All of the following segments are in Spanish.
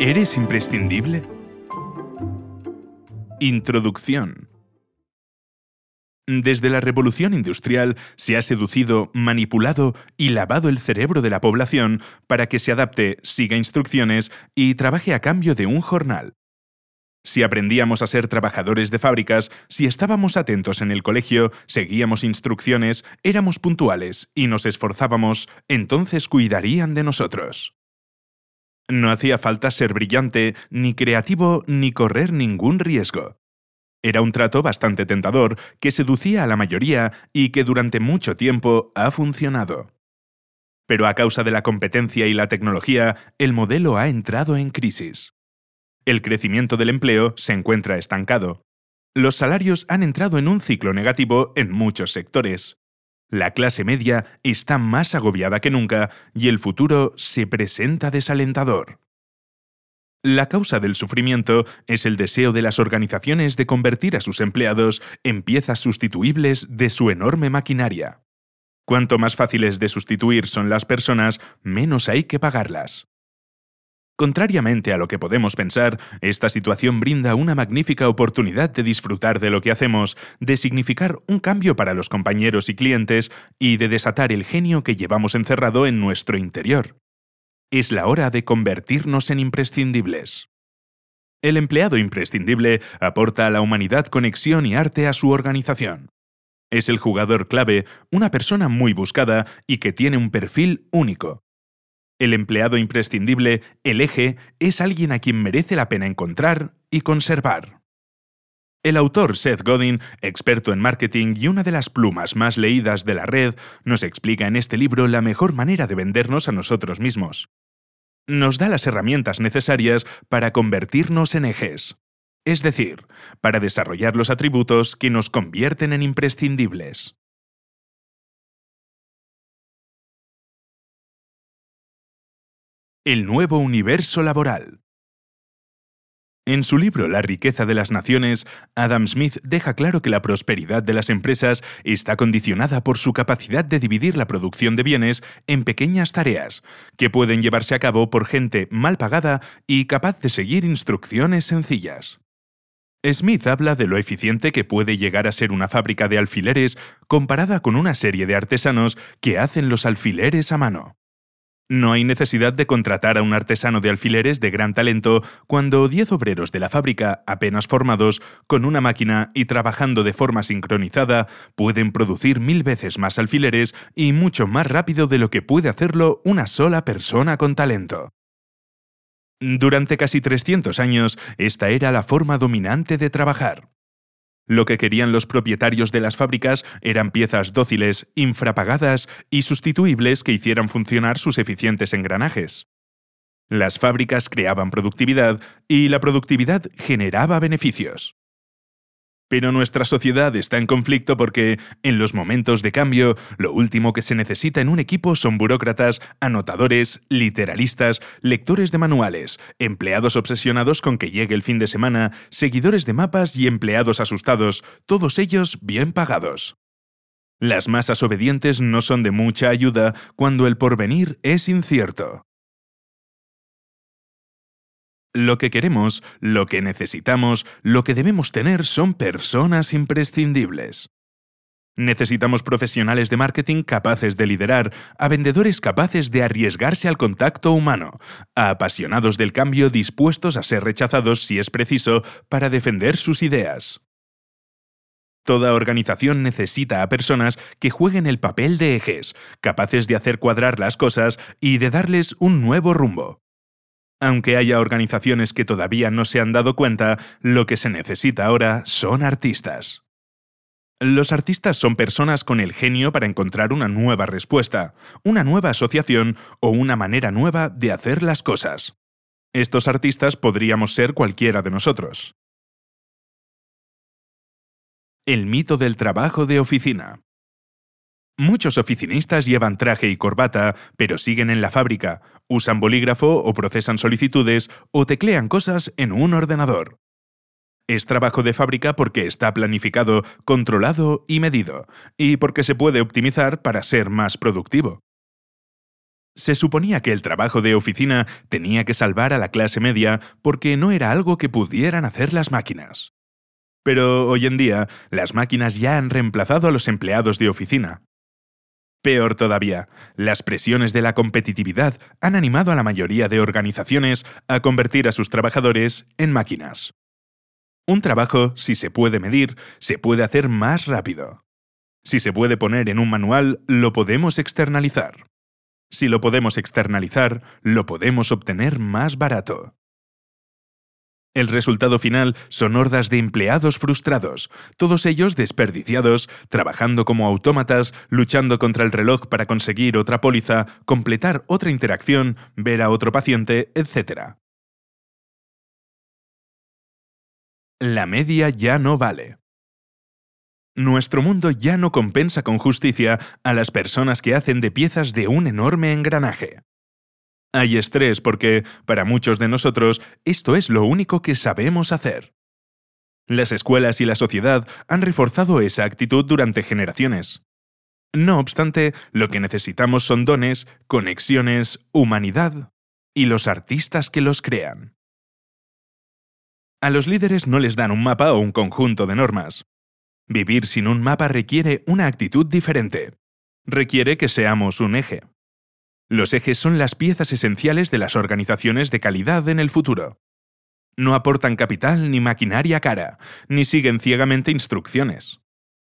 ¿Eres imprescindible? Introducción. Desde la revolución industrial se ha seducido, manipulado y lavado el cerebro de la población para que se adapte, siga instrucciones y trabaje a cambio de un jornal. Si aprendíamos a ser trabajadores de fábricas, si estábamos atentos en el colegio, seguíamos instrucciones, éramos puntuales y nos esforzábamos, entonces cuidarían de nosotros. No hacía falta ser brillante, ni creativo, ni correr ningún riesgo. Era un trato bastante tentador que seducía a la mayoría y que durante mucho tiempo ha funcionado. Pero a causa de la competencia y la tecnología, el modelo ha entrado en crisis. El crecimiento del empleo se encuentra estancado. Los salarios han entrado en un ciclo negativo en muchos sectores. La clase media está más agobiada que nunca y el futuro se presenta desalentador. La causa del sufrimiento es el deseo de las organizaciones de convertir a sus empleados en piezas sustituibles de su enorme maquinaria. Cuanto más fáciles de sustituir son las personas, menos hay que pagarlas. Contrariamente a lo que podemos pensar, esta situación brinda una magnífica oportunidad de disfrutar de lo que hacemos, de significar un cambio para los compañeros y clientes y de desatar el genio que llevamos encerrado en nuestro interior. Es la hora de convertirnos en imprescindibles. El empleado imprescindible aporta a la humanidad conexión y arte a su organización. Es el jugador clave, una persona muy buscada y que tiene un perfil único, el empleado imprescindible, el eje, es alguien a quien merece la pena encontrar y conservar. El autor Seth Godin, experto en marketing y una de las plumas más leídas de la red, nos explica en este libro la mejor manera de vendernos a nosotros mismos. Nos da las herramientas necesarias para convertirnos en ejes, es decir, para desarrollar los atributos que nos convierten en imprescindibles. El nuevo universo laboral. En su libro La riqueza de las naciones, Adam Smith deja claro que la prosperidad de las empresas está condicionada por su capacidad de dividir la producción de bienes en pequeñas tareas, que pueden llevarse a cabo por gente mal pagada y capaz de seguir instrucciones sencillas. Smith habla de lo eficiente que puede llegar a ser una fábrica de alfileres comparada con una serie de artesanos que hacen los alfileres a mano. No hay necesidad de contratar a un artesano de alfileres de gran talento cuando 10 obreros de la fábrica, apenas formados, con una máquina y trabajando de forma sincronizada, pueden producir mil veces más alfileres y mucho más rápido de lo que puede hacerlo una sola persona con talento. Durante casi 300 años, esta era la forma dominante de trabajar. Lo que querían los propietarios de las fábricas eran piezas dóciles, infrapagadas y sustituibles que hicieran funcionar sus eficientes engranajes. Las fábricas creaban productividad y la productividad generaba beneficios. Pero nuestra sociedad está en conflicto porque, en los momentos de cambio, lo último que se necesita en un equipo son burócratas, anotadores, literalistas, lectores de manuales, empleados obsesionados con que llegue el fin de semana, seguidores de mapas y empleados asustados, todos ellos bien pagados. Las masas obedientes no son de mucha ayuda cuando el porvenir es incierto. Lo que queremos, lo que necesitamos, lo que debemos tener son personas imprescindibles. Necesitamos profesionales de marketing capaces de liderar, a vendedores capaces de arriesgarse al contacto humano, a apasionados del cambio dispuestos a ser rechazados si es preciso para defender sus ideas. Toda organización necesita a personas que jueguen el papel de ejes, capaces de hacer cuadrar las cosas y de darles un nuevo rumbo. Aunque haya organizaciones que todavía no se han dado cuenta, lo que se necesita ahora son artistas. Los artistas son personas con el genio para encontrar una nueva respuesta, una nueva asociación o una manera nueva de hacer las cosas. Estos artistas podríamos ser cualquiera de nosotros. El mito del trabajo de oficina. Muchos oficinistas llevan traje y corbata, pero siguen en la fábrica, usan bolígrafo o procesan solicitudes o teclean cosas en un ordenador. Es trabajo de fábrica porque está planificado, controlado y medido, y porque se puede optimizar para ser más productivo. Se suponía que el trabajo de oficina tenía que salvar a la clase media porque no era algo que pudieran hacer las máquinas. Pero hoy en día, las máquinas ya han reemplazado a los empleados de oficina. Peor todavía, las presiones de la competitividad han animado a la mayoría de organizaciones a convertir a sus trabajadores en máquinas. Un trabajo, si se puede medir, se puede hacer más rápido. Si se puede poner en un manual, lo podemos externalizar. Si lo podemos externalizar, lo podemos obtener más barato. El resultado final son hordas de empleados frustrados, todos ellos desperdiciados, trabajando como autómatas, luchando contra el reloj para conseguir otra póliza, completar otra interacción, ver a otro paciente, etc. La media ya no vale. Nuestro mundo ya no compensa con justicia a las personas que hacen de piezas de un enorme engranaje. Hay estrés porque, para muchos de nosotros, esto es lo único que sabemos hacer. Las escuelas y la sociedad han reforzado esa actitud durante generaciones. No obstante, lo que necesitamos son dones, conexiones, humanidad y los artistas que los crean. A los líderes no les dan un mapa o un conjunto de normas. Vivir sin un mapa requiere una actitud diferente. Requiere que seamos un eje. Los ejes son las piezas esenciales de las organizaciones de calidad en el futuro. No aportan capital ni maquinaria cara, ni siguen ciegamente instrucciones.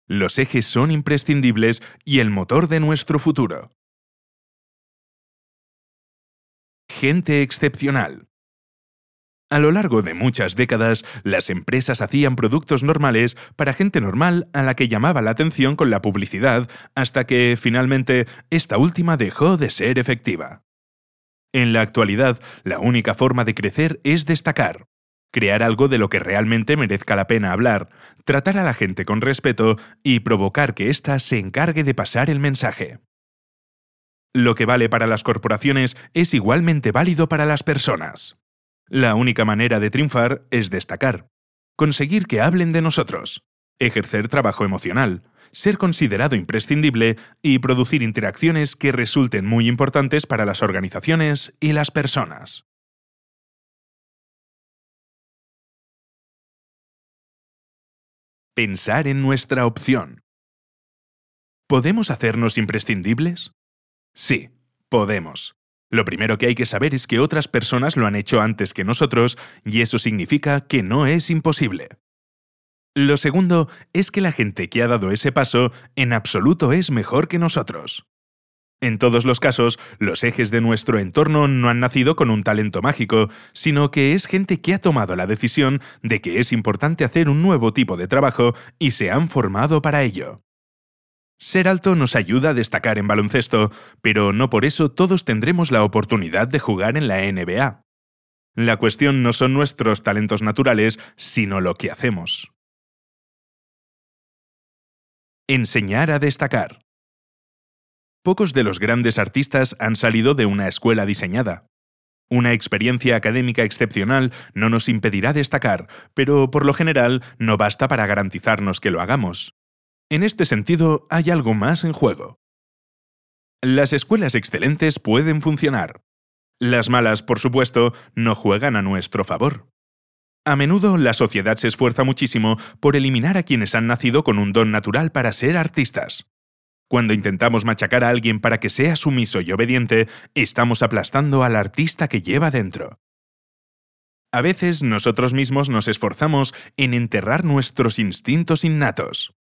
Los ejes son imprescindibles y el motor de nuestro futuro. Gente excepcional. A lo largo de muchas décadas, las empresas hacían productos normales para gente normal a la que llamaba la atención con la publicidad, hasta que, finalmente, esta última dejó de ser efectiva. En la actualidad, la única forma de crecer es destacar, crear algo de lo que realmente merezca la pena hablar, tratar a la gente con respeto y provocar que ésta se encargue de pasar el mensaje. Lo que vale para las corporaciones es igualmente válido para las personas. La única manera de triunfar es destacar, conseguir que hablen de nosotros, ejercer trabajo emocional, ser considerado imprescindible y producir interacciones que resulten muy importantes para las organizaciones y las personas. Pensar en nuestra opción. ¿Podemos hacernos imprescindibles? Sí, podemos. Lo primero que hay que saber es que otras personas lo han hecho antes que nosotros y eso significa que no es imposible. Lo segundo es que la gente que ha dado ese paso en absoluto es mejor que nosotros. En todos los casos, los ejes de nuestro entorno no han nacido con un talento mágico, sino que es gente que ha tomado la decisión de que es importante hacer un nuevo tipo de trabajo y se han formado para ello. Ser alto nos ayuda a destacar en baloncesto, pero no por eso todos tendremos la oportunidad de jugar en la NBA. La cuestión no son nuestros talentos naturales, sino lo que hacemos. Enseñar a destacar. Pocos de los grandes artistas han salido de una escuela diseñada. Una experiencia académica excepcional no nos impedirá destacar, pero por lo general no basta para garantizarnos que lo hagamos. En este sentido, hay algo más en juego. Las escuelas excelentes pueden funcionar. Las malas, por supuesto, no juegan a nuestro favor. A menudo la sociedad se esfuerza muchísimo por eliminar a quienes han nacido con un don natural para ser artistas. Cuando intentamos machacar a alguien para que sea sumiso y obediente, estamos aplastando al artista que lleva dentro. A veces nosotros mismos nos esforzamos en enterrar nuestros instintos innatos.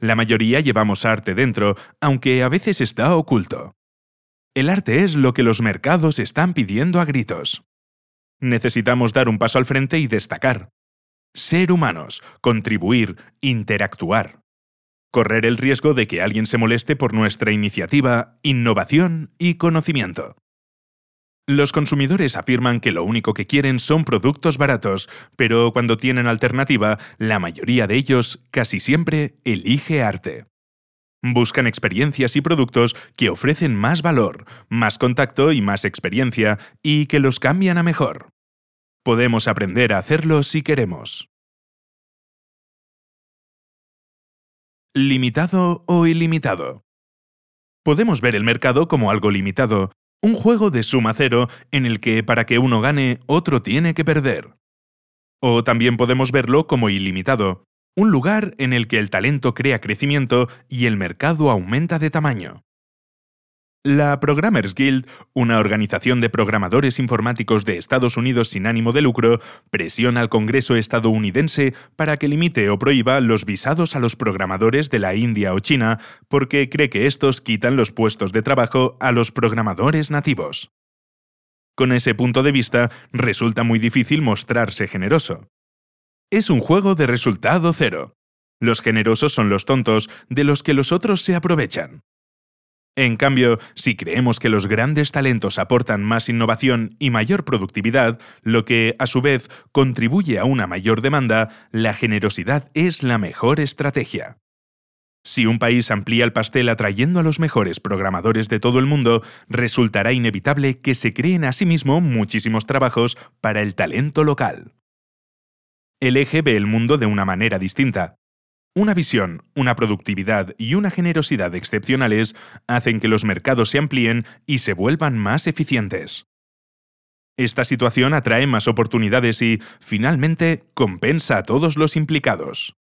La mayoría llevamos arte dentro, aunque a veces está oculto. El arte es lo que los mercados están pidiendo a gritos. Necesitamos dar un paso al frente y destacar. Ser humanos, contribuir, interactuar. Correr el riesgo de que alguien se moleste por nuestra iniciativa, innovación y conocimiento. Los consumidores afirman que lo único que quieren son productos baratos, pero cuando tienen alternativa, la mayoría de ellos casi siempre elige arte. Buscan experiencias y productos que ofrecen más valor, más contacto y más experiencia, y que los cambian a mejor. Podemos aprender a hacerlo si queremos. Limitado o ilimitado. Podemos ver el mercado como algo limitado, un juego de suma cero en el que para que uno gane, otro tiene que perder. O también podemos verlo como ilimitado, un lugar en el que el talento crea crecimiento y el mercado aumenta de tamaño. La Programmers Guild, una organización de programadores informáticos de Estados Unidos sin ánimo de lucro, presiona al Congreso estadounidense para que limite o prohíba los visados a los programadores de la India o China porque cree que estos quitan los puestos de trabajo a los programadores nativos. Con ese punto de vista, resulta muy difícil mostrarse generoso. Es un juego de resultado cero. Los generosos son los tontos de los que los otros se aprovechan. En cambio, si creemos que los grandes talentos aportan más innovación y mayor productividad, lo que, a su vez, contribuye a una mayor demanda, la generosidad es la mejor estrategia. Si un país amplía el pastel atrayendo a los mejores programadores de todo el mundo, resultará inevitable que se creen a sí mismo muchísimos trabajos para el talento local. El eje ve el mundo de una manera distinta. Una visión, una productividad y una generosidad excepcionales hacen que los mercados se amplíen y se vuelvan más eficientes. Esta situación atrae más oportunidades y, finalmente, compensa a todos los implicados.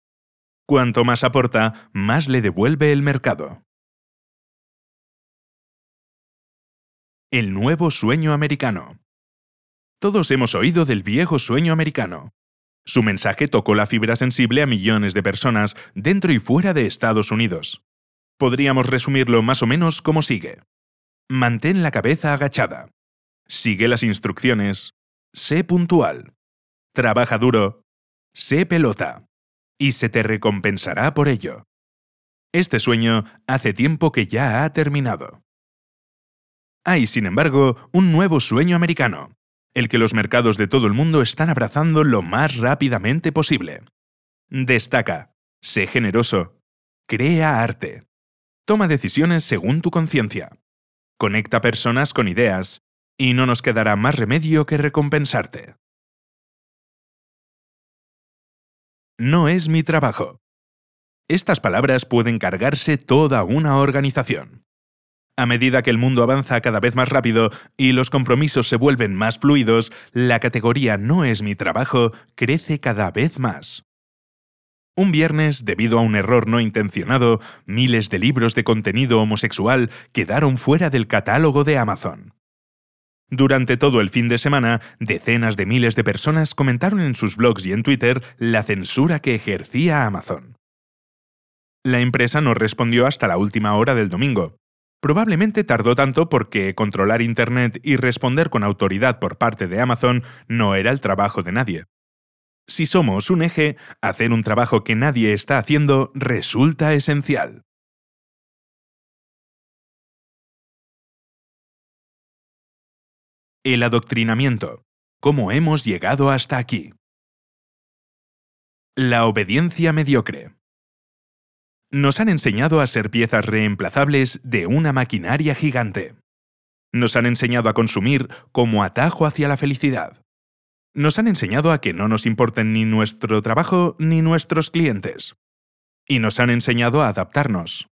Cuanto más aporta, más le devuelve el mercado. El nuevo sueño americano. Todos hemos oído del viejo sueño americano. Su mensaje tocó la fibra sensible a millones de personas dentro y fuera de Estados Unidos. Podríamos resumirlo más o menos como sigue. Mantén la cabeza agachada. Sigue las instrucciones. Sé puntual. Trabaja duro. Sé pelota. Y se te recompensará por ello. Este sueño hace tiempo que ya ha terminado. Hay, sin embargo, un nuevo sueño americano, el que los mercados de todo el mundo están abrazando lo más rápidamente posible. Destaca, sé generoso, crea arte, toma decisiones según tu conciencia, conecta personas con ideas, y no nos quedará más remedio que recompensarte. No es mi trabajo. Estas palabras pueden cargarse toda una organización. A medida que el mundo avanza cada vez más rápido y los compromisos se vuelven más fluidos, la categoría no es mi trabajo crece cada vez más. Un viernes, debido a un error no intencionado, miles de libros de contenido homosexual quedaron fuera del catálogo de Amazon. Durante todo el fin de semana, decenas de miles de personas comentaron en sus blogs y en Twitter la censura que ejercía Amazon. La empresa no respondió hasta la última hora del domingo, Probablemente tardó tanto porque controlar Internet y responder con autoridad por parte de Amazon no era el trabajo de nadie. Si somos un eje, hacer un trabajo que nadie está haciendo resulta esencial. El adoctrinamiento. ¿Cómo hemos llegado hasta aquí? La obediencia mediocre nos han enseñado a ser piezas reemplazables de una maquinaria gigante. Nos han enseñado a consumir como atajo hacia la felicidad. Nos han enseñado a que no nos importen ni nuestro trabajo ni nuestros clientes. Y nos han enseñado a adaptarnos.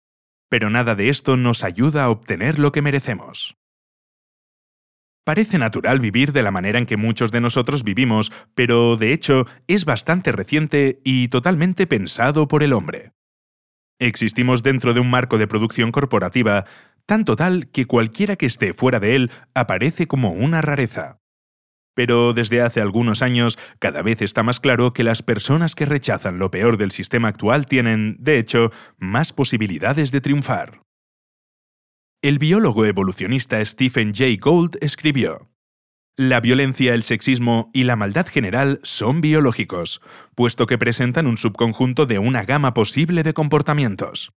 Pero nada de esto nos ayuda a obtener lo que merecemos. Parece natural vivir de la manera en que muchos de nosotros vivimos, pero de hecho es bastante reciente y totalmente pensado por el hombre. Existimos dentro de un marco de producción corporativa tan total que cualquiera que esté fuera de él aparece como una rareza. Pero desde hace algunos años cada vez está más claro que las personas que rechazan lo peor del sistema actual tienen, de hecho, más posibilidades de triunfar. El biólogo evolucionista Stephen Jay Gould escribió, la violencia, el sexismo y la maldad general son biológicos, puesto que presentan un subconjunto de una gama posible de comportamientos.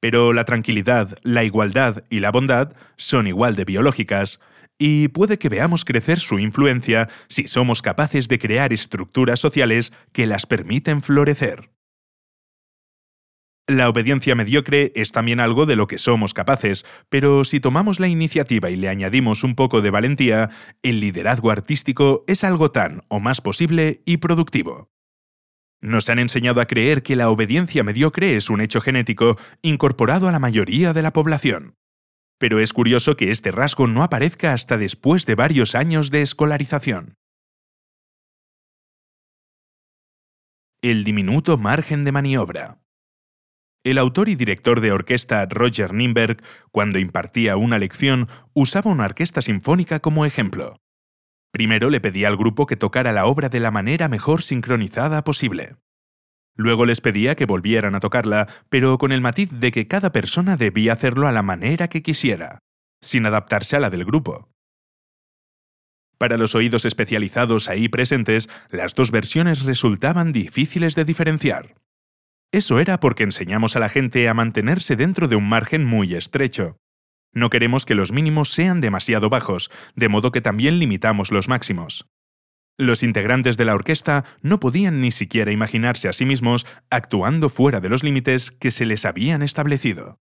Pero la tranquilidad, la igualdad y la bondad son igual de biológicas, y puede que veamos crecer su influencia si somos capaces de crear estructuras sociales que las permiten florecer. La obediencia mediocre es también algo de lo que somos capaces, pero si tomamos la iniciativa y le añadimos un poco de valentía, el liderazgo artístico es algo tan o más posible y productivo. Nos han enseñado a creer que la obediencia mediocre es un hecho genético incorporado a la mayoría de la población. Pero es curioso que este rasgo no aparezca hasta después de varios años de escolarización. El diminuto margen de maniobra. El autor y director de orquesta Roger Nimberg, cuando impartía una lección, usaba una orquesta sinfónica como ejemplo. Primero le pedía al grupo que tocara la obra de la manera mejor sincronizada posible. Luego les pedía que volvieran a tocarla, pero con el matiz de que cada persona debía hacerlo a la manera que quisiera, sin adaptarse a la del grupo. Para los oídos especializados ahí presentes, las dos versiones resultaban difíciles de diferenciar. Eso era porque enseñamos a la gente a mantenerse dentro de un margen muy estrecho, no queremos que los mínimos sean demasiado bajos, de modo que también limitamos los máximos. Los integrantes de la orquesta no podían ni siquiera imaginarse a sí mismos actuando fuera de los límites que se les habían establecido.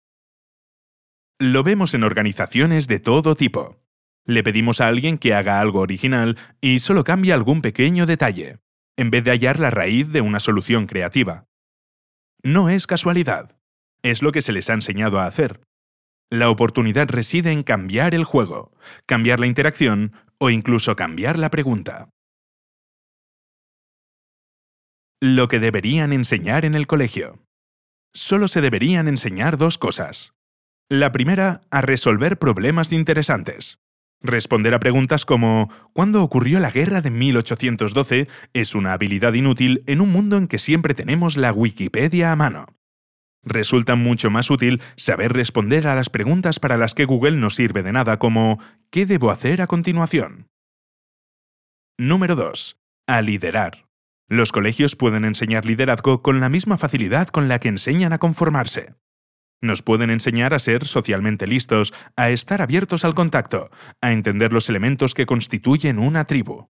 Lo vemos en organizaciones de todo tipo. Le pedimos a alguien que haga algo original y solo cambia algún pequeño detalle, en vez de hallar la raíz de una solución creativa. No es casualidad. Es lo que se les ha enseñado a hacer. La oportunidad reside en cambiar el juego, cambiar la interacción o incluso cambiar la pregunta. Lo que deberían enseñar en el colegio. Solo se deberían enseñar dos cosas. La primera, a resolver problemas interesantes. Responder a preguntas como ¿cuándo ocurrió la guerra de 1812? es una habilidad inútil en un mundo en que siempre tenemos la Wikipedia a mano. Resulta mucho más útil saber responder a las preguntas para las que Google no sirve de nada como ¿qué debo hacer a continuación? Número 2. A liderar. Los colegios pueden enseñar liderazgo con la misma facilidad con la que enseñan a conformarse. Nos pueden enseñar a ser socialmente listos, a estar abiertos al contacto, a entender los elementos que constituyen una tribu.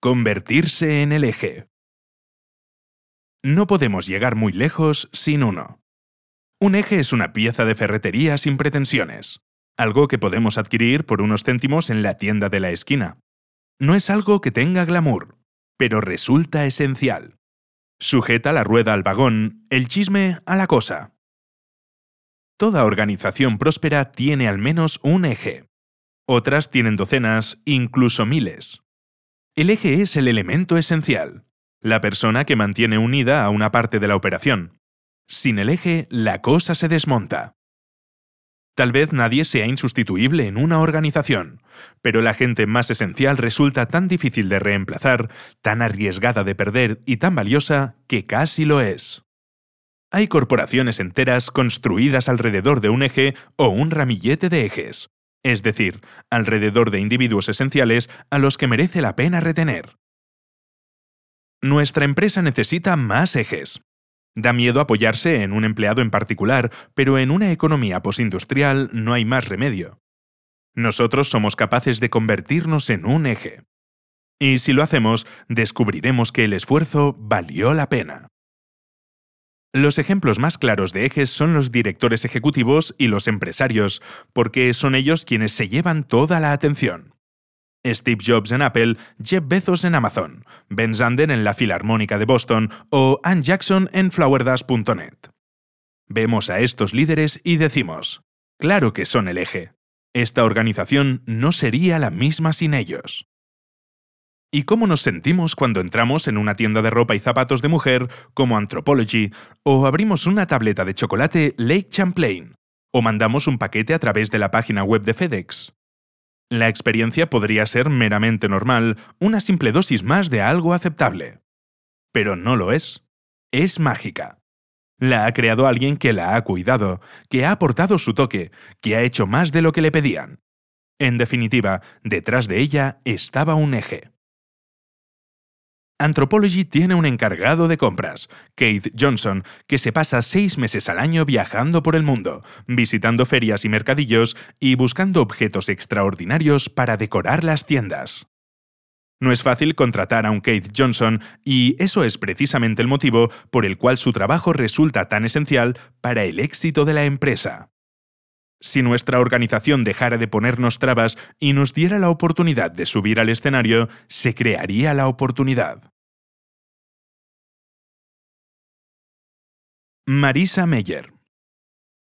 Convertirse en el eje. No podemos llegar muy lejos sin uno. Un eje es una pieza de ferretería sin pretensiones, algo que podemos adquirir por unos céntimos en la tienda de la esquina. No es algo que tenga glamour, pero resulta esencial. Sujeta la rueda al vagón, el chisme a la cosa. Toda organización próspera tiene al menos un eje. Otras tienen docenas, incluso miles. El eje es el elemento esencial, la persona que mantiene unida a una parte de la operación. Sin el eje, la cosa se desmonta. Tal vez nadie sea insustituible en una organización, pero la gente más esencial resulta tan difícil de reemplazar, tan arriesgada de perder y tan valiosa que casi lo es. Hay corporaciones enteras construidas alrededor de un eje o un ramillete de ejes, es decir, alrededor de individuos esenciales a los que merece la pena retener. Nuestra empresa necesita más ejes. Da miedo apoyarse en un empleado en particular, pero en una economía postindustrial no hay más remedio. Nosotros somos capaces de convertirnos en un eje. Y si lo hacemos, descubriremos que el esfuerzo valió la pena. Los ejemplos más claros de ejes son los directores ejecutivos y los empresarios, porque son ellos quienes se llevan toda la atención. Steve Jobs en Apple, Jeff Bezos en Amazon, Ben Zander en la Filarmónica de Boston o Ann Jackson en flowerdash.net. Vemos a estos líderes y decimos, claro que son el eje. Esta organización no sería la misma sin ellos y cómo nos sentimos cuando entramos en una tienda de ropa y zapatos de mujer como Anthropology, o abrimos una tableta de chocolate Lake Champlain, o mandamos un paquete a través de la página web de FedEx. La experiencia podría ser meramente normal, una simple dosis más de algo aceptable. Pero no lo es. Es mágica. La ha creado alguien que la ha cuidado, que ha aportado su toque, que ha hecho más de lo que le pedían. En definitiva, detrás de ella estaba un eje. Anthropology tiene un encargado de compras, Keith Johnson, que se pasa seis meses al año viajando por el mundo, visitando ferias y mercadillos y buscando objetos extraordinarios para decorar las tiendas. No es fácil contratar a un Keith Johnson y eso es precisamente el motivo por el cual su trabajo resulta tan esencial para el éxito de la empresa. Si nuestra organización dejara de ponernos trabas y nos diera la oportunidad de subir al escenario, se crearía la oportunidad. Marisa Meyer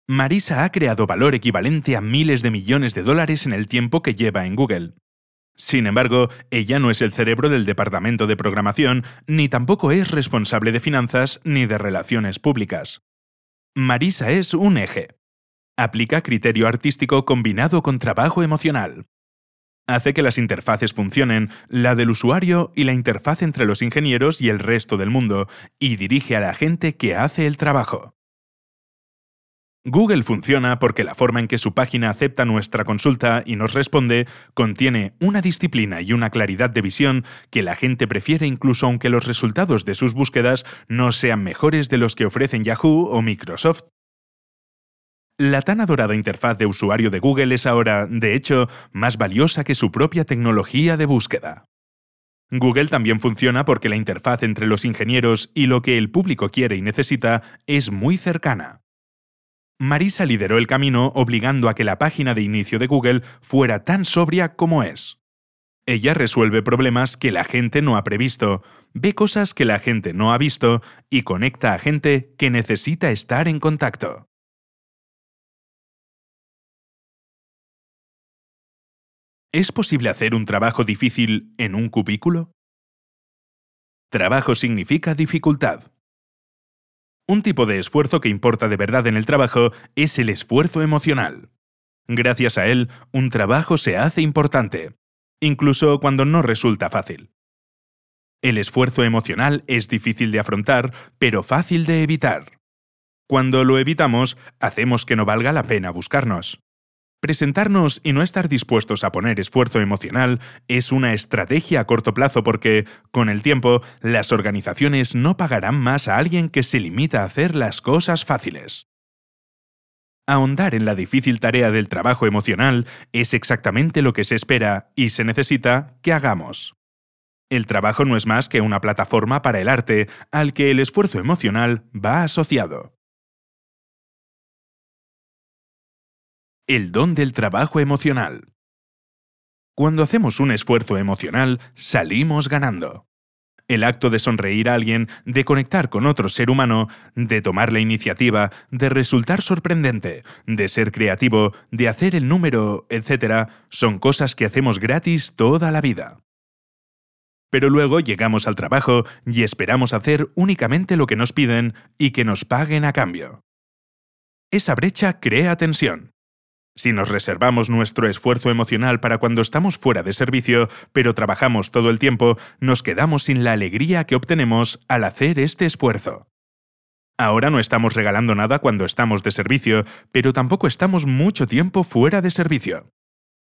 Marisa ha creado valor equivalente a miles de millones de dólares en el tiempo que lleva en Google. Sin embargo, ella no es el cerebro del departamento de programación, ni tampoco es responsable de finanzas ni de relaciones públicas. Marisa es un eje. Aplica criterio artístico combinado con trabajo emocional. Hace que las interfaces funcionen, la del usuario y la interfaz entre los ingenieros y el resto del mundo, y dirige a la gente que hace el trabajo. Google funciona porque la forma en que su página acepta nuestra consulta y nos responde contiene una disciplina y una claridad de visión que la gente prefiere incluso aunque los resultados de sus búsquedas no sean mejores de los que ofrecen Yahoo o Microsoft. La tan adorada interfaz de usuario de Google es ahora, de hecho, más valiosa que su propia tecnología de búsqueda. Google también funciona porque la interfaz entre los ingenieros y lo que el público quiere y necesita es muy cercana. Marisa lideró el camino obligando a que la página de inicio de Google fuera tan sobria como es. Ella resuelve problemas que la gente no ha previsto, ve cosas que la gente no ha visto y conecta a gente que necesita estar en contacto. ¿Es posible hacer un trabajo difícil en un cubículo? Trabajo significa dificultad. Un tipo de esfuerzo que importa de verdad en el trabajo es el esfuerzo emocional. Gracias a él, un trabajo se hace importante, incluso cuando no resulta fácil. El esfuerzo emocional es difícil de afrontar, pero fácil de evitar. Cuando lo evitamos, hacemos que no valga la pena buscarnos. Presentarnos y no estar dispuestos a poner esfuerzo emocional es una estrategia a corto plazo porque, con el tiempo, las organizaciones no pagarán más a alguien que se limita a hacer las cosas fáciles. Ahondar en la difícil tarea del trabajo emocional es exactamente lo que se espera y se necesita que hagamos. El trabajo no es más que una plataforma para el arte al que el esfuerzo emocional va asociado. El don del trabajo emocional. Cuando hacemos un esfuerzo emocional, salimos ganando. El acto de sonreír a alguien, de conectar con otro ser humano, de tomar la iniciativa, de resultar sorprendente, de ser creativo, de hacer el número, etc., son cosas que hacemos gratis toda la vida. Pero luego llegamos al trabajo y esperamos hacer únicamente lo que nos piden y que nos paguen a cambio. Esa brecha crea tensión. Si nos reservamos nuestro esfuerzo emocional para cuando estamos fuera de servicio, pero trabajamos todo el tiempo, nos quedamos sin la alegría que obtenemos al hacer este esfuerzo. Ahora no estamos regalando nada cuando estamos de servicio, pero tampoco estamos mucho tiempo fuera de servicio.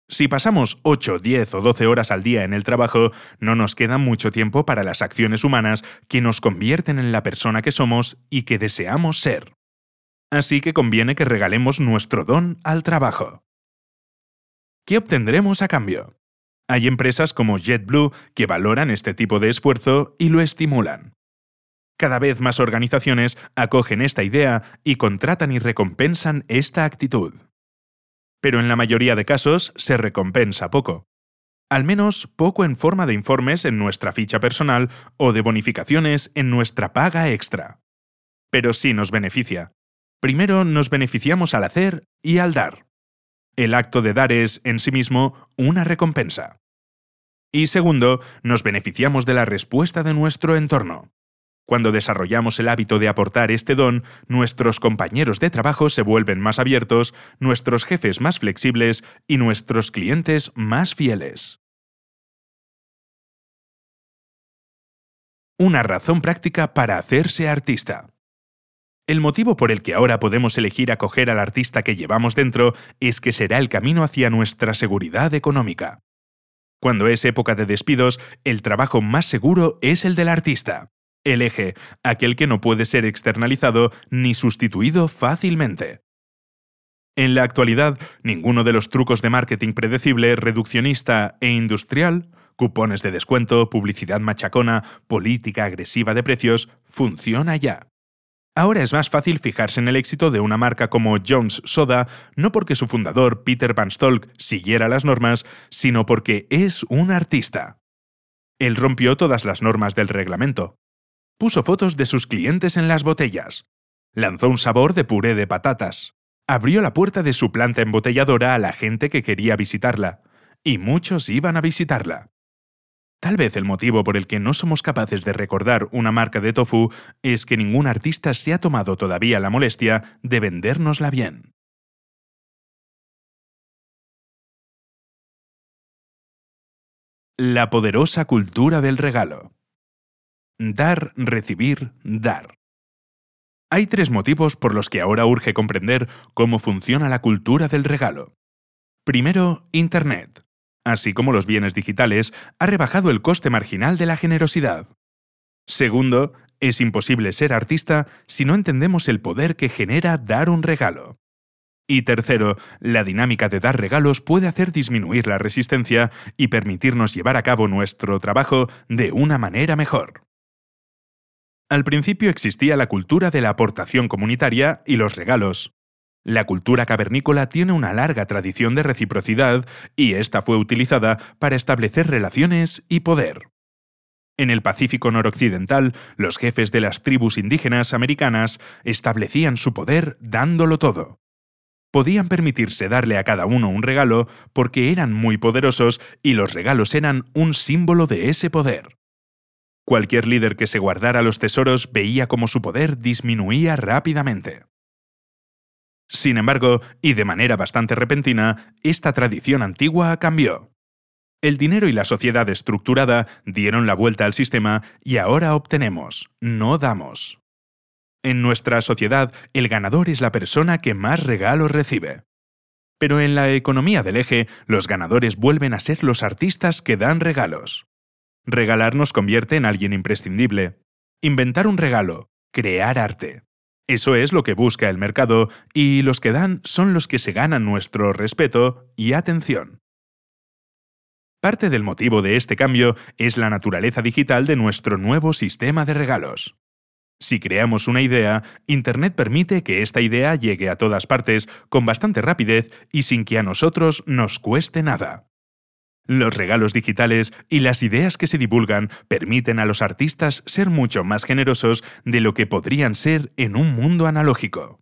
Si pasamos 8, 10 o 12 horas al día en el trabajo, no nos queda mucho tiempo para las acciones humanas que nos convierten en la persona que somos y que deseamos ser. Así que conviene que regalemos nuestro don al trabajo. ¿Qué obtendremos a cambio? Hay empresas como JetBlue que valoran este tipo de esfuerzo y lo estimulan. Cada vez más organizaciones acogen esta idea y contratan y recompensan esta actitud. Pero en la mayoría de casos se recompensa poco. Al menos poco en forma de informes en nuestra ficha personal o de bonificaciones en nuestra paga extra. Pero sí nos beneficia. Primero nos beneficiamos al hacer y al dar. El acto de dar es, en sí mismo, una recompensa. Y segundo, nos beneficiamos de la respuesta de nuestro entorno. Cuando desarrollamos el hábito de aportar este don, nuestros compañeros de trabajo se vuelven más abiertos, nuestros jefes más flexibles y nuestros clientes más fieles. Una razón práctica para hacerse artista. El motivo por el que ahora podemos elegir acoger al artista que llevamos dentro es que será el camino hacia nuestra seguridad económica. Cuando es época de despidos, el trabajo más seguro es el del artista. El eje, aquel que no puede ser externalizado ni sustituido fácilmente. En la actualidad, ninguno de los trucos de marketing predecible, reduccionista e industrial, cupones de descuento, publicidad machacona, política agresiva de precios, funciona ya. Ahora es más fácil fijarse en el éxito de una marca como Jones Soda no porque su fundador, Peter Van Stolk, siguiera las normas, sino porque es un artista. Él rompió todas las normas del reglamento. Puso fotos de sus clientes en las botellas. Lanzó un sabor de puré de patatas. Abrió la puerta de su planta embotelladora a la gente que quería visitarla. Y muchos iban a visitarla. Tal vez el motivo por el que no somos capaces de recordar una marca de tofu es que ningún artista se ha tomado todavía la molestia de vendérnosla bien. La poderosa cultura del regalo. Dar, recibir, dar. Hay tres motivos por los que ahora urge comprender cómo funciona la cultura del regalo. Primero, Internet así como los bienes digitales, ha rebajado el coste marginal de la generosidad. Segundo, es imposible ser artista si no entendemos el poder que genera dar un regalo. Y tercero, la dinámica de dar regalos puede hacer disminuir la resistencia y permitirnos llevar a cabo nuestro trabajo de una manera mejor. Al principio existía la cultura de la aportación comunitaria y los regalos. La cultura cavernícola tiene una larga tradición de reciprocidad y esta fue utilizada para establecer relaciones y poder. En el Pacífico noroccidental, los jefes de las tribus indígenas americanas establecían su poder dándolo todo. Podían permitirse darle a cada uno un regalo porque eran muy poderosos y los regalos eran un símbolo de ese poder. Cualquier líder que se guardara los tesoros veía cómo su poder disminuía rápidamente. Sin embargo, y de manera bastante repentina, esta tradición antigua cambió. El dinero y la sociedad estructurada dieron la vuelta al sistema y ahora obtenemos, no damos. En nuestra sociedad, el ganador es la persona que más regalos recibe. Pero en la economía del eje, los ganadores vuelven a ser los artistas que dan regalos. Regalar nos convierte en alguien imprescindible. Inventar un regalo, crear arte. Eso es lo que busca el mercado y los que dan son los que se ganan nuestro respeto y atención. Parte del motivo de este cambio es la naturaleza digital de nuestro nuevo sistema de regalos. Si creamos una idea, Internet permite que esta idea llegue a todas partes con bastante rapidez y sin que a nosotros nos cueste nada. Los regalos digitales y las ideas que se divulgan permiten a los artistas ser mucho más generosos de lo que podrían ser en un mundo analógico.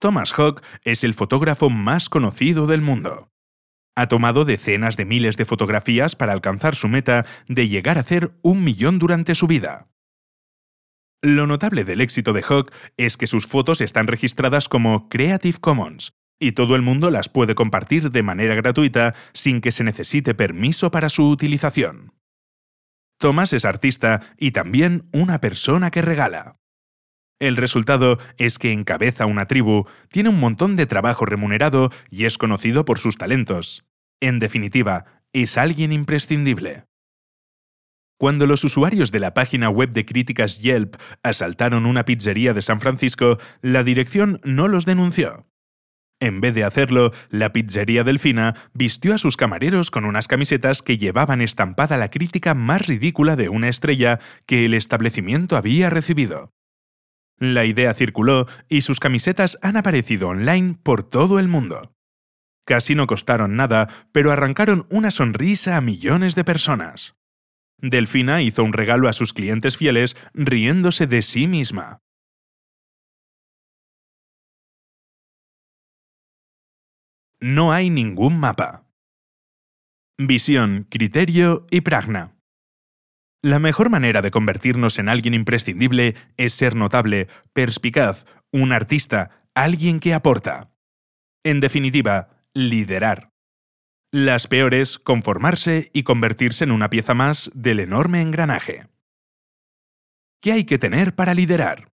Thomas Hogg es el fotógrafo más conocido del mundo. Ha tomado decenas de miles de fotografías para alcanzar su meta de llegar a hacer un millón durante su vida. Lo notable del éxito de Hogg es que sus fotos están registradas como Creative Commons, y todo el mundo las puede compartir de manera gratuita sin que se necesite permiso para su utilización. Thomas es artista y también una persona que regala. El resultado es que encabeza una tribu, tiene un montón de trabajo remunerado y es conocido por sus talentos. En definitiva, es alguien imprescindible. Cuando los usuarios de la página web de críticas Yelp asaltaron una pizzería de San Francisco, la dirección no los denunció. En vez de hacerlo, la pizzería Delfina vistió a sus camareros con unas camisetas que llevaban estampada la crítica más ridícula de una estrella que el establecimiento había recibido. La idea circuló y sus camisetas han aparecido online por todo el mundo. Casi no costaron nada, pero arrancaron una sonrisa a millones de personas. Delfina hizo un regalo a sus clientes fieles riéndose de sí misma. No hay ningún mapa. Visión, criterio y pragna. La mejor manera de convertirnos en alguien imprescindible es ser notable, perspicaz, un artista, alguien que aporta. En definitiva, liderar. Las peores, conformarse y convertirse en una pieza más del enorme engranaje. ¿Qué hay que tener para liderar?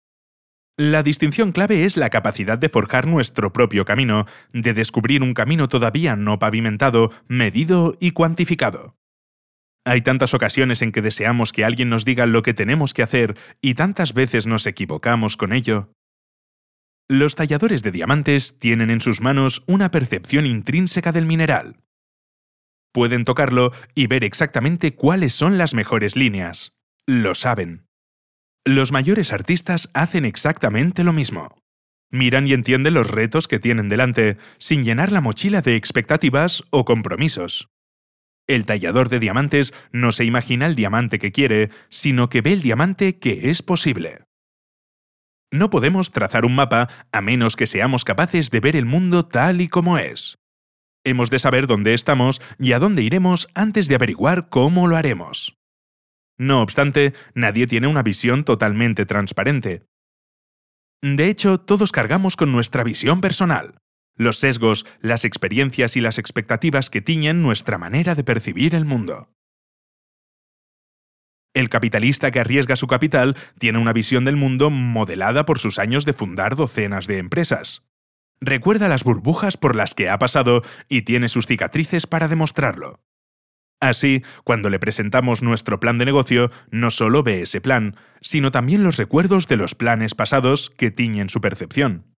La distinción clave es la capacidad de forjar nuestro propio camino, de descubrir un camino todavía no pavimentado, medido y cuantificado. Hay tantas ocasiones en que deseamos que alguien nos diga lo que tenemos que hacer y tantas veces nos equivocamos con ello. Los talladores de diamantes tienen en sus manos una percepción intrínseca del mineral. Pueden tocarlo y ver exactamente cuáles son las mejores líneas. Lo saben. Los mayores artistas hacen exactamente lo mismo. Miran y entienden los retos que tienen delante, sin llenar la mochila de expectativas o compromisos. El tallador de diamantes no se imagina el diamante que quiere, sino que ve el diamante que es posible. No podemos trazar un mapa a menos que seamos capaces de ver el mundo tal y como es. Hemos de saber dónde estamos y a dónde iremos antes de averiguar cómo lo haremos. No obstante, nadie tiene una visión totalmente transparente. De hecho, todos cargamos con nuestra visión personal, los sesgos, las experiencias y las expectativas que tiñen nuestra manera de percibir el mundo. El capitalista que arriesga su capital tiene una visión del mundo modelada por sus años de fundar docenas de empresas. Recuerda las burbujas por las que ha pasado y tiene sus cicatrices para demostrarlo. Así, cuando le presentamos nuestro plan de negocio, no solo ve ese plan, sino también los recuerdos de los planes pasados que tiñen su percepción.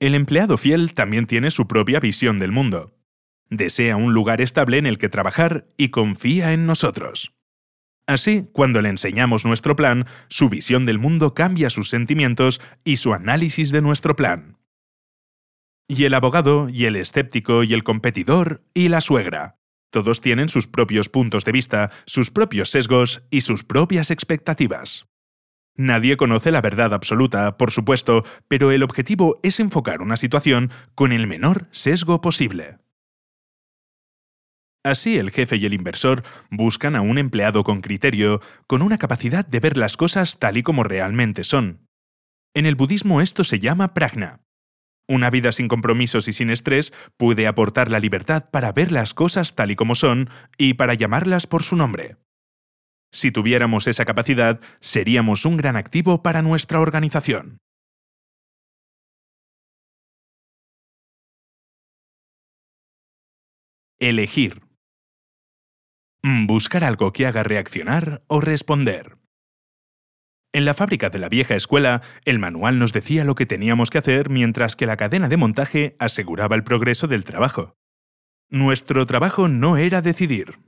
El empleado fiel también tiene su propia visión del mundo. Desea un lugar estable en el que trabajar y confía en nosotros. Así, cuando le enseñamos nuestro plan, su visión del mundo cambia sus sentimientos y su análisis de nuestro plan. Y el abogado, y el escéptico, y el competidor, y la suegra. Todos tienen sus propios puntos de vista, sus propios sesgos y sus propias expectativas. Nadie conoce la verdad absoluta, por supuesto, pero el objetivo es enfocar una situación con el menor sesgo posible. Así el jefe y el inversor buscan a un empleado con criterio, con una capacidad de ver las cosas tal y como realmente son. En el budismo esto se llama prajna, una vida sin compromisos y sin estrés puede aportar la libertad para ver las cosas tal y como son y para llamarlas por su nombre. Si tuviéramos esa capacidad, seríamos un gran activo para nuestra organización. Elegir. Buscar algo que haga reaccionar o responder. En la fábrica de la vieja escuela, el manual nos decía lo que teníamos que hacer mientras que la cadena de montaje aseguraba el progreso del trabajo. Nuestro trabajo no era decidir.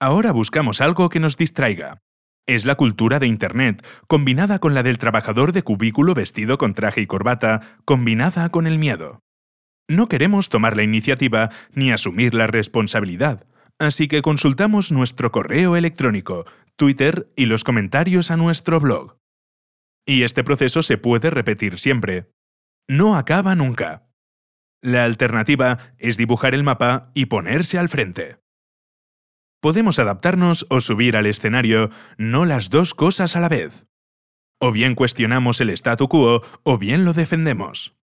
Ahora buscamos algo que nos distraiga. Es la cultura de Internet, combinada con la del trabajador de cubículo vestido con traje y corbata, combinada con el miedo. No queremos tomar la iniciativa ni asumir la responsabilidad, así que consultamos nuestro correo electrónico Twitter y los comentarios a nuestro blog. Y este proceso se puede repetir siempre. No acaba nunca. La alternativa es dibujar el mapa y ponerse al frente. Podemos adaptarnos o subir al escenario, no las dos cosas a la vez. O bien cuestionamos el statu quo o bien lo defendemos.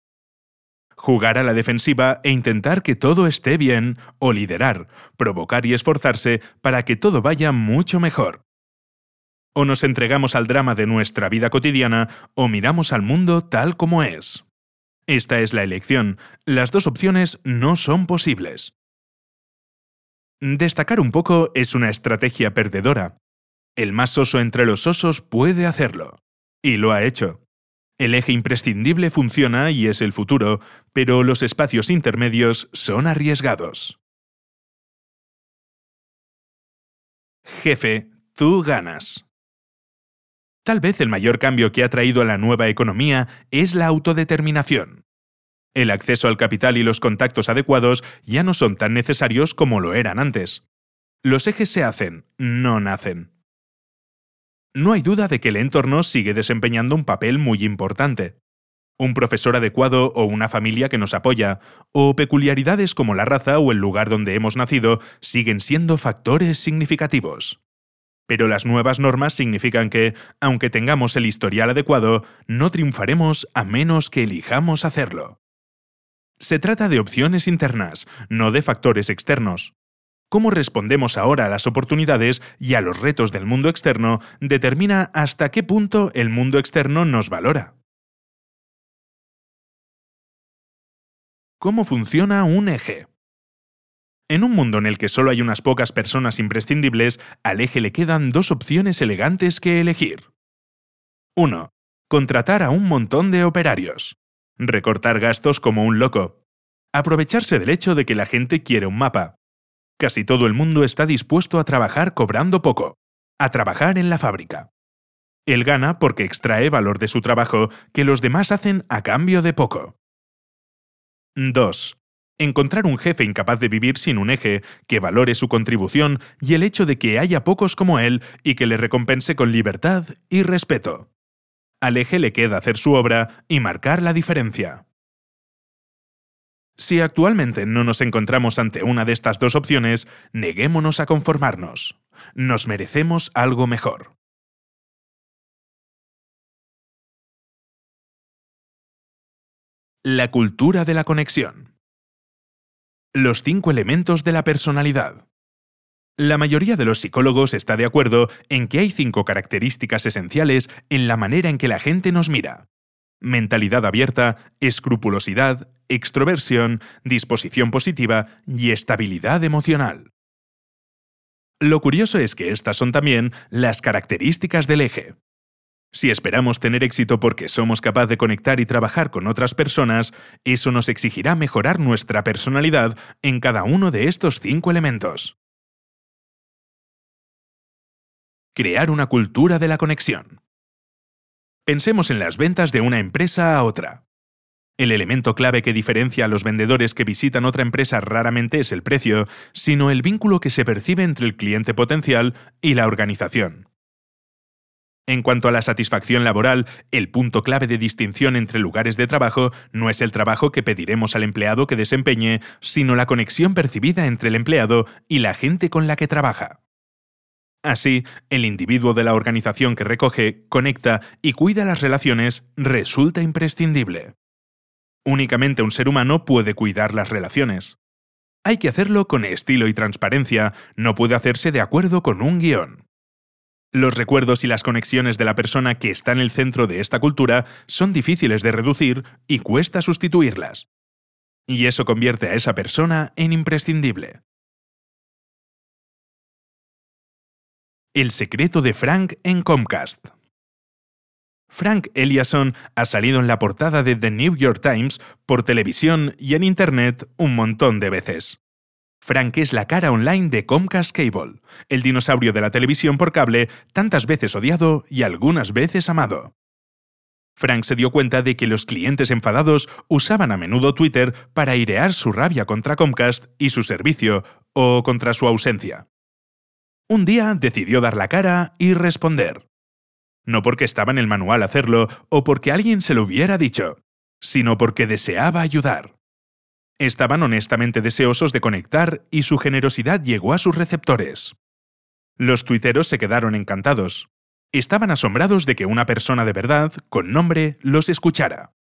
Jugar a la defensiva e intentar que todo esté bien, o liderar, provocar y esforzarse para que todo vaya mucho mejor. O nos entregamos al drama de nuestra vida cotidiana o miramos al mundo tal como es. Esta es la elección. Las dos opciones no son posibles. Destacar un poco es una estrategia perdedora. El más oso entre los osos puede hacerlo. Y lo ha hecho. El eje imprescindible funciona y es el futuro, pero los espacios intermedios son arriesgados. Jefe, tú ganas. Tal vez el mayor cambio que ha traído la nueva economía es la autodeterminación. El acceso al capital y los contactos adecuados ya no son tan necesarios como lo eran antes. Los ejes se hacen, no nacen. No hay duda de que el entorno sigue desempeñando un papel muy importante. Un profesor adecuado o una familia que nos apoya, o peculiaridades como la raza o el lugar donde hemos nacido, siguen siendo factores significativos. Pero las nuevas normas significan que, aunque tengamos el historial adecuado, no triunfaremos a menos que elijamos hacerlo. Se trata de opciones internas, no de factores externos. Cómo respondemos ahora a las oportunidades y a los retos del mundo externo determina hasta qué punto el mundo externo nos valora. ¿Cómo funciona un eje? En un mundo en el que solo hay unas pocas personas imprescindibles, al eje le quedan dos opciones elegantes que elegir. 1. Contratar a un montón de operarios. Recortar gastos como un loco. Aprovecharse del hecho de que la gente quiere un mapa. Casi todo el mundo está dispuesto a trabajar cobrando poco. a trabajar en la fábrica. Él gana porque extrae valor de su trabajo que los demás hacen a cambio de poco. 2. Encontrar un jefe incapaz de vivir sin un eje, que valore su contribución y el hecho de que haya pocos como él y que le recompense con libertad y respeto. Al eje le queda hacer su obra y marcar la diferencia. Si actualmente no nos encontramos ante una de estas dos opciones, neguémonos a conformarnos. Nos merecemos algo mejor. La cultura de la conexión. Los cinco elementos de la personalidad. La mayoría de los psicólogos está de acuerdo en que hay cinco características esenciales en la manera en que la gente nos mira. Mentalidad abierta, escrupulosidad, extroversión, disposición positiva y estabilidad emocional. Lo curioso es que estas son también las características del eje. Si esperamos tener éxito porque somos capaces de conectar y trabajar con otras personas, eso nos exigirá mejorar nuestra personalidad en cada uno de estos cinco elementos. Crear una cultura de la conexión. Pensemos en las ventas de una empresa a otra. El elemento clave que diferencia a los vendedores que visitan otra empresa raramente es el precio, sino el vínculo que se percibe entre el cliente potencial y la organización. En cuanto a la satisfacción laboral, el punto clave de distinción entre lugares de trabajo no es el trabajo que pediremos al empleado que desempeñe, sino la conexión percibida entre el empleado y la gente con la que trabaja. Así, el individuo de la organización que recoge, conecta y cuida las relaciones resulta imprescindible. Únicamente un ser humano puede cuidar las relaciones. Hay que hacerlo con estilo y transparencia, no puede hacerse de acuerdo con un guion. Los recuerdos y las conexiones de la persona que está en el centro de esta cultura son difíciles de reducir y cuesta sustituirlas. Y eso convierte a esa persona en imprescindible. El secreto de Frank en Comcast. Frank Eliasson ha salido en la portada de The New York Times por televisión y en Internet un montón de veces. Frank es la cara online de Comcast Cable, el dinosaurio de la televisión por cable tantas veces odiado y algunas veces amado. Frank se dio cuenta de que los clientes enfadados usaban a menudo Twitter para airear su rabia contra Comcast y su servicio, o contra su ausencia. Un día decidió dar la cara y responder. No porque estaba en el manual hacerlo o porque alguien se lo hubiera dicho, sino porque deseaba ayudar. Estaban honestamente deseosos de conectar y su generosidad llegó a sus receptores. Los tuiteros se quedaron encantados. Estaban asombrados de que una persona de verdad, con nombre, los escuchara.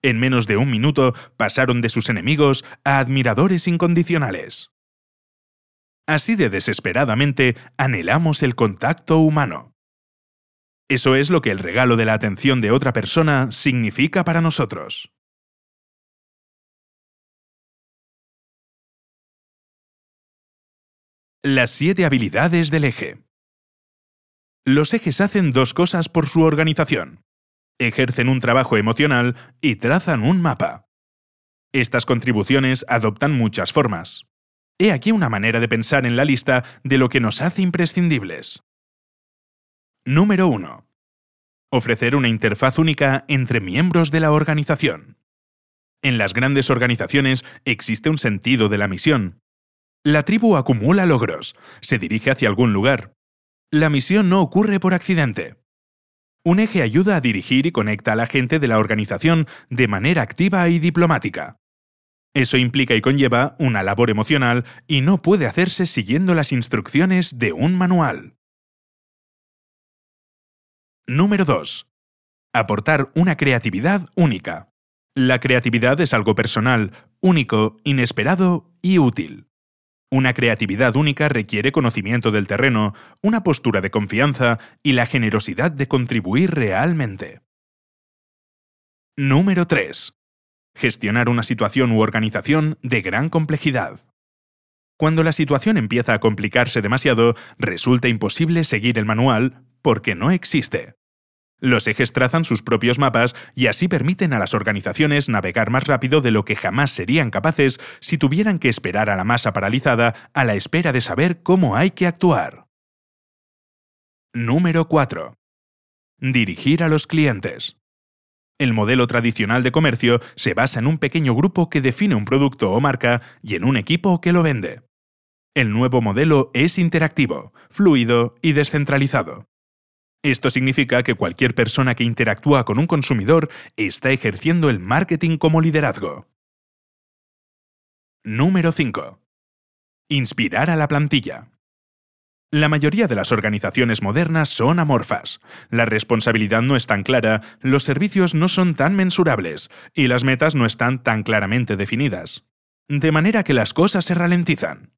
En menos de un minuto pasaron de sus enemigos a admiradores incondicionales. Así de desesperadamente anhelamos el contacto humano. Eso es lo que el regalo de la atención de otra persona significa para nosotros. Las siete habilidades del eje. Los ejes hacen dos cosas por su organización. Ejercen un trabajo emocional y trazan un mapa. Estas contribuciones adoptan muchas formas. He aquí una manera de pensar en la lista de lo que nos hace imprescindibles. Número 1. Ofrecer una interfaz única entre miembros de la organización. En las grandes organizaciones existe un sentido de la misión, la tribu acumula logros, se dirige hacia algún lugar. La misión no ocurre por accidente. Un eje ayuda a dirigir y conecta a la gente de la organización de manera activa y diplomática. Eso implica y conlleva una labor emocional y no puede hacerse siguiendo las instrucciones de un manual. Número 2. Aportar una creatividad única. La creatividad es algo personal, único, inesperado y útil. Una creatividad única requiere conocimiento del terreno, una postura de confianza y la generosidad de contribuir realmente. Número 3. Gestionar una situación u organización de gran complejidad. Cuando la situación empieza a complicarse demasiado, resulta imposible seguir el manual porque no existe. Los ejes trazan sus propios mapas y así permiten a las organizaciones navegar más rápido de lo que jamás serían capaces si tuvieran que esperar a la masa paralizada a la espera de saber cómo hay que actuar. Número 4. Dirigir a los clientes. El modelo tradicional de comercio se basa en un pequeño grupo que define un producto o marca y en un equipo que lo vende. El nuevo modelo es interactivo, fluido y descentralizado. Esto significa que cualquier persona que interactúa con un consumidor está ejerciendo el marketing como liderazgo. Número 5. Inspirar a la plantilla. La mayoría de las organizaciones modernas son amorfas. La responsabilidad no es tan clara, los servicios no son tan mensurables y las metas no están tan claramente definidas. De manera que las cosas se ralentizan.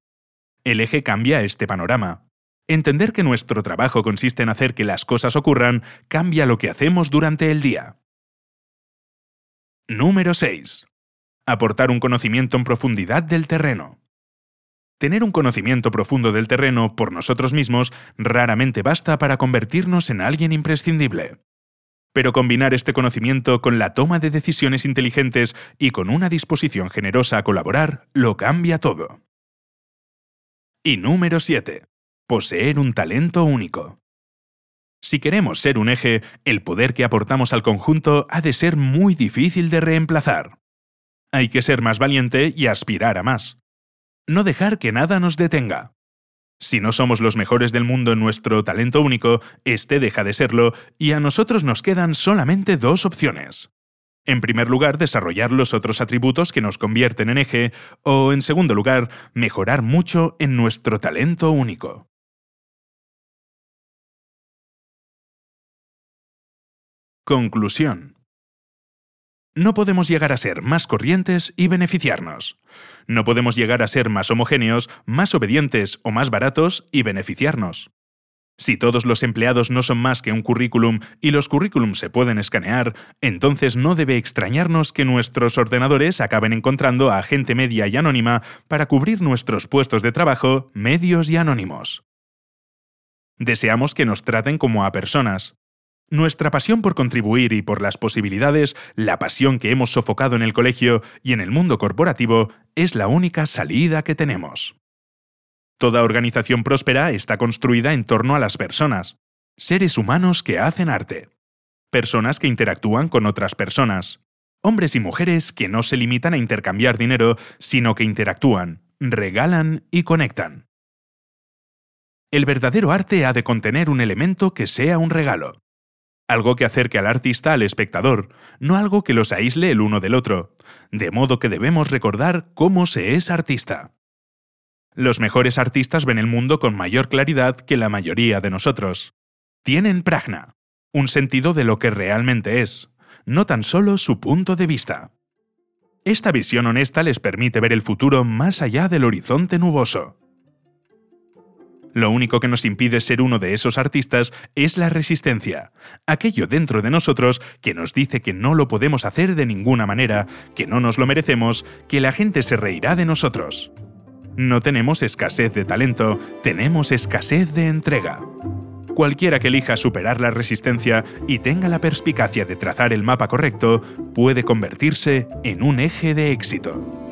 El eje cambia este panorama. Entender que nuestro trabajo consiste en hacer que las cosas ocurran cambia lo que hacemos durante el día. Número 6. Aportar un conocimiento en profundidad del terreno. Tener un conocimiento profundo del terreno por nosotros mismos raramente basta para convertirnos en alguien imprescindible. Pero combinar este conocimiento con la toma de decisiones inteligentes y con una disposición generosa a colaborar lo cambia todo. Y número 7 poseer un talento único. Si queremos ser un eje, el poder que aportamos al conjunto ha de ser muy difícil de reemplazar. Hay que ser más valiente y aspirar a más. No dejar que nada nos detenga. Si no somos los mejores del mundo en nuestro talento único, este deja de serlo y a nosotros nos quedan solamente dos opciones. En primer lugar, desarrollar los otros atributos que nos convierten en eje, o en segundo lugar, mejorar mucho en nuestro talento único. Conclusión. No podemos llegar a ser más corrientes y beneficiarnos. No podemos llegar a ser más homogéneos, más obedientes o más baratos y beneficiarnos. Si todos los empleados no son más que un currículum y los currículums se pueden escanear, entonces no debe extrañarnos que nuestros ordenadores acaben encontrando a gente media y anónima para cubrir nuestros puestos de trabajo medios y anónimos. Deseamos que nos traten como a personas. Nuestra pasión por contribuir y por las posibilidades, la pasión que hemos sofocado en el colegio y en el mundo corporativo, es la única salida que tenemos. Toda organización próspera está construida en torno a las personas, seres humanos que hacen arte, personas que interactúan con otras personas, hombres y mujeres que no se limitan a intercambiar dinero, sino que interactúan, regalan y conectan. El verdadero arte ha de contener un elemento que sea un regalo, algo que acerque al artista al espectador, no algo que los aísle el uno del otro, de modo que debemos recordar cómo se es artista. Los mejores artistas ven el mundo con mayor claridad que la mayoría de nosotros. Tienen pragna, un sentido de lo que realmente es, no tan solo su punto de vista. Esta visión honesta les permite ver el futuro más allá del horizonte nuboso. Lo único que nos impide ser uno de esos artistas es la resistencia, aquello dentro de nosotros que nos dice que no lo podemos hacer de ninguna manera, que no nos lo merecemos, que la gente se reirá de nosotros. No tenemos escasez de talento, tenemos escasez de entrega. Cualquiera que elija superar la resistencia y tenga la perspicacia de trazar el mapa correcto puede convertirse en un eje de éxito.